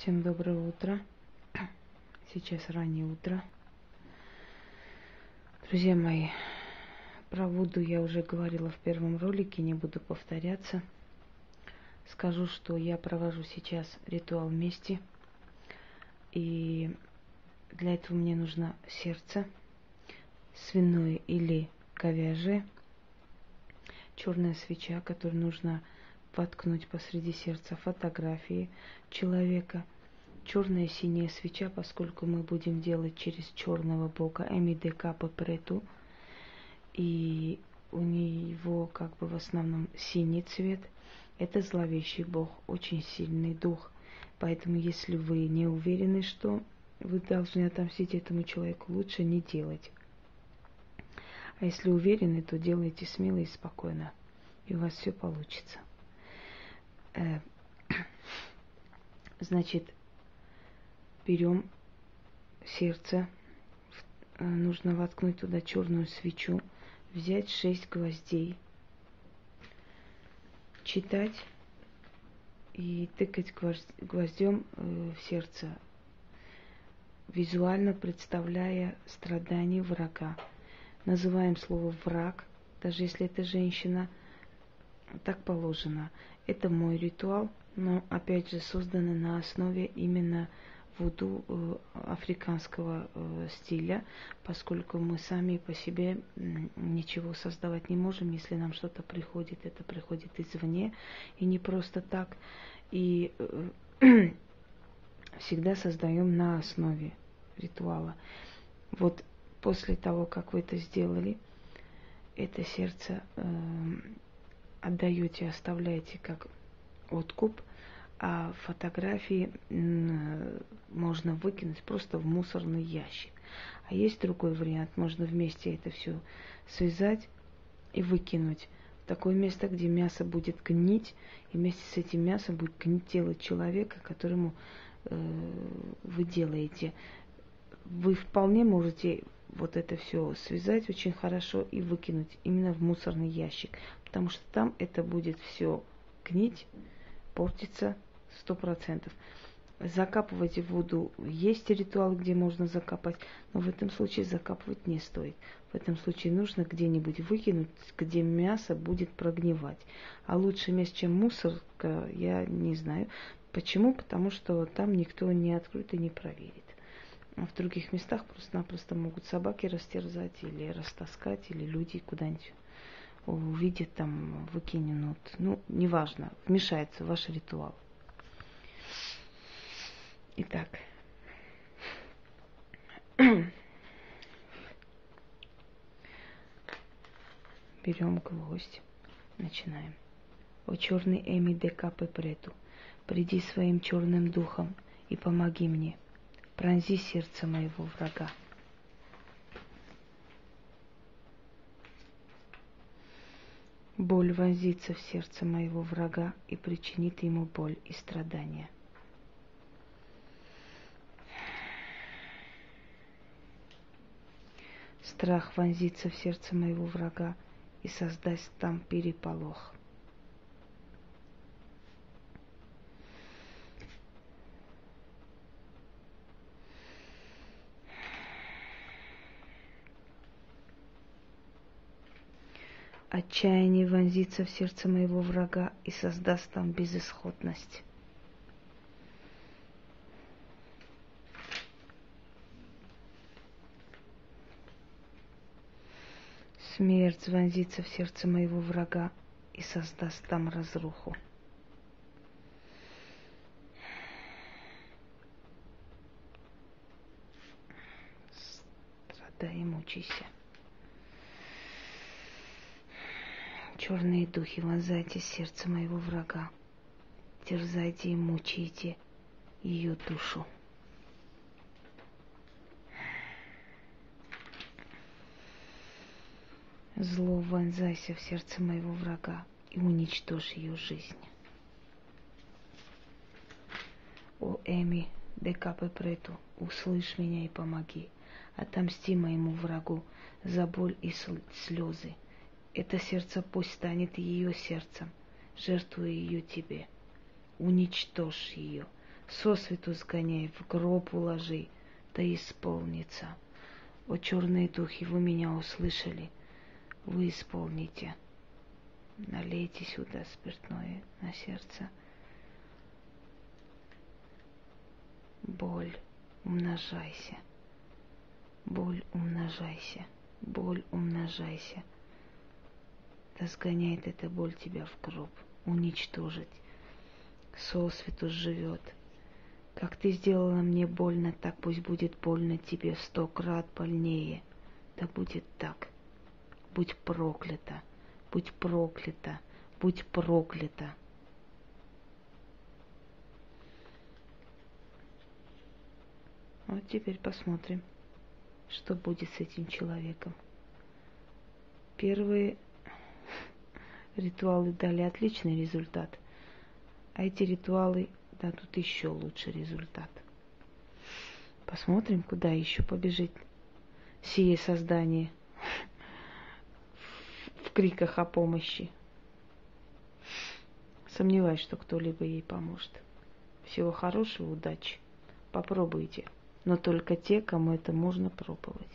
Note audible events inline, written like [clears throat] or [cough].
Всем доброе утро. Сейчас раннее утро. Друзья мои, про Вуду я уже говорила в первом ролике, не буду повторяться. Скажу, что я провожу сейчас ритуал мести. И для этого мне нужно сердце, свиное или говяжье, черная свеча, которую нужно воткнуть посреди сердца фотографии человека, черная синяя свеча, поскольку мы будем делать через черного бога Эмидека Папрету, и у него как бы в основном синий цвет. Это зловещий бог, очень сильный дух. Поэтому если вы не уверены, что вы должны отомстить этому человеку, лучше не делать. А если уверены, то делайте смело и спокойно, и у вас все получится. Э, [clears throat] значит, берем сердце, э, нужно воткнуть туда черную свечу, взять шесть гвоздей, читать и тыкать гвоздем э, в сердце, визуально представляя страдания врага. Называем слово враг, даже если это женщина, так положено. Это мой ритуал, но опять же созданы на основе именно вуду э, африканского э, стиля, поскольку мы сами по себе ничего создавать не можем, если нам что-то приходит, это приходит извне, и не просто так. И э, [clears throat] всегда создаем на основе ритуала. Вот после того, как вы это сделали, это сердце отдаете, оставляете как откуп, а фотографии можно выкинуть просто в мусорный ящик. А есть другой вариант, можно вместе это все связать и выкинуть в такое место, где мясо будет гнить, и вместе с этим мясом будет гнить тело человека, которому э, вы делаете. Вы вполне можете вот это все связать очень хорошо и выкинуть именно в мусорный ящик, потому что там это будет все гнить, портиться сто процентов. Закапывать воду есть ритуал, где можно закопать, но в этом случае закапывать не стоит. В этом случае нужно где-нибудь выкинуть, где мясо будет прогнивать. А лучше место, чем мусорка, я не знаю. Почему? Потому что там никто не откроет и не проверит. А в других местах просто-напросто могут собаки растерзать или растаскать, или люди куда-нибудь увидят там, выкинут. Ну, неважно, вмешается ваш ритуал. Итак. [clears throat] Берем гвоздь. Начинаем. О черный Эми Декапе Прету, приди своим черным духом и помоги мне – пронзи сердце моего врага. Боль вонзится в сердце моего врага и причинит ему боль и страдания. Страх вонзится в сердце моего врага и создаст там переполох. Отчаяние вонзится в сердце моего врага и создаст там безысходность. Смерть вонзится в сердце моего врага и создаст там разруху. Страдай и мучайся. Черные духи, вонзайте сердце моего врага, терзайте и мучайте ее душу. Зло вонзайся в сердце моего врага и уничтожь ее жизнь. О Эми, Декапе Прету, услышь меня и помоги. Отомсти моему врагу за боль и слезы, это сердце пусть станет ее сердцем, жертвуя ее тебе. Уничтожь ее, сосвету сгоняй, в гроб уложи, да исполнится. О, черные духи, вы меня услышали, вы исполните. Налейте сюда спиртное на сердце. Боль, умножайся. Боль, умножайся. Боль, умножайся. Да сгоняет эта боль тебя в гроб, уничтожить. Сосвету живет. Как ты сделала мне больно, так пусть будет больно тебе сто крат больнее. Да будет так. Будь проклята, будь проклята, будь проклята. Вот теперь посмотрим, что будет с этим человеком. Первые ритуалы дали отличный результат, а эти ритуалы дадут еще лучший результат. Посмотрим, куда еще побежит сие создание [laughs] в криках о помощи. Сомневаюсь, что кто-либо ей поможет. Всего хорошего, удачи. Попробуйте но только те, кому это можно пробовать.